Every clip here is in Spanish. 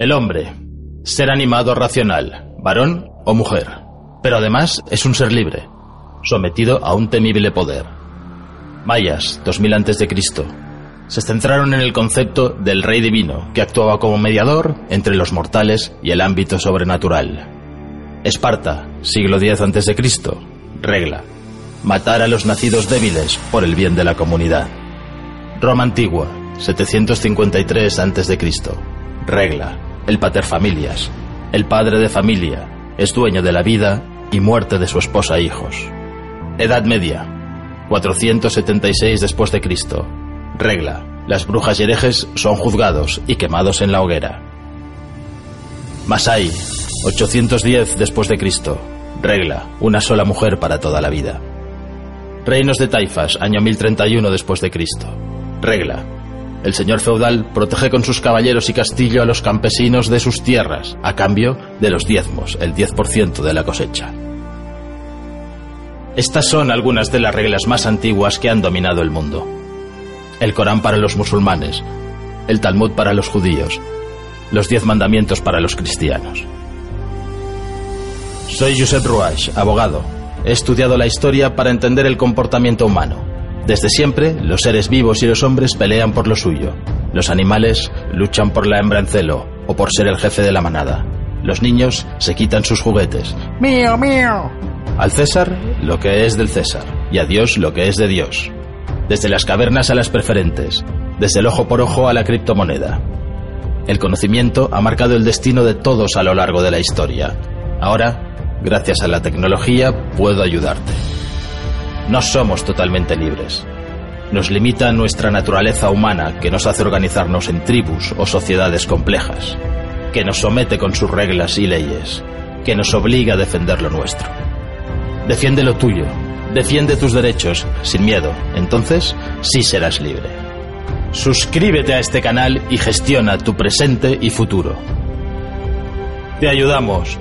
El hombre. Ser animado racional, varón o mujer. Pero además es un ser libre, sometido a un temible poder. Mayas, 2000 a.C. Se centraron en el concepto del rey divino, que actuaba como mediador entre los mortales y el ámbito sobrenatural. Esparta, siglo X a.C. Regla. Matar a los nacidos débiles por el bien de la comunidad. Roma antigua, 753 a.C. Regla el paterfamilias, el padre de familia, es dueño de la vida y muerte de su esposa e hijos. Edad Media, 476 después de Cristo. Regla: las brujas y herejes son juzgados y quemados en la hoguera. Masai, 810 después de Cristo. Regla: una sola mujer para toda la vida. Reinos de Taifas, año 1031 después de Cristo. Regla: el señor feudal protege con sus caballeros y castillo a los campesinos de sus tierras, a cambio de los diezmos, el 10% de la cosecha. Estas son algunas de las reglas más antiguas que han dominado el mundo. El Corán para los musulmanes, el Talmud para los judíos, los diez mandamientos para los cristianos. Soy Josep Ruach, abogado. He estudiado la historia para entender el comportamiento humano desde siempre, los seres vivos y los hombres pelean por lo suyo. Los animales luchan por la hembra en celo o por ser el jefe de la manada. Los niños se quitan sus juguetes. Mío, mío. Al César lo que es del César y a Dios lo que es de Dios. Desde las cavernas a las preferentes, desde el ojo por ojo a la criptomoneda. El conocimiento ha marcado el destino de todos a lo largo de la historia. Ahora, gracias a la tecnología, puedo ayudarte. No somos totalmente libres. Nos limita nuestra naturaleza humana que nos hace organizarnos en tribus o sociedades complejas, que nos somete con sus reglas y leyes, que nos obliga a defender lo nuestro. Defiende lo tuyo, defiende tus derechos, sin miedo, entonces sí serás libre. Suscríbete a este canal y gestiona tu presente y futuro. Te ayudamos.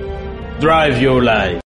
Drive Your Life.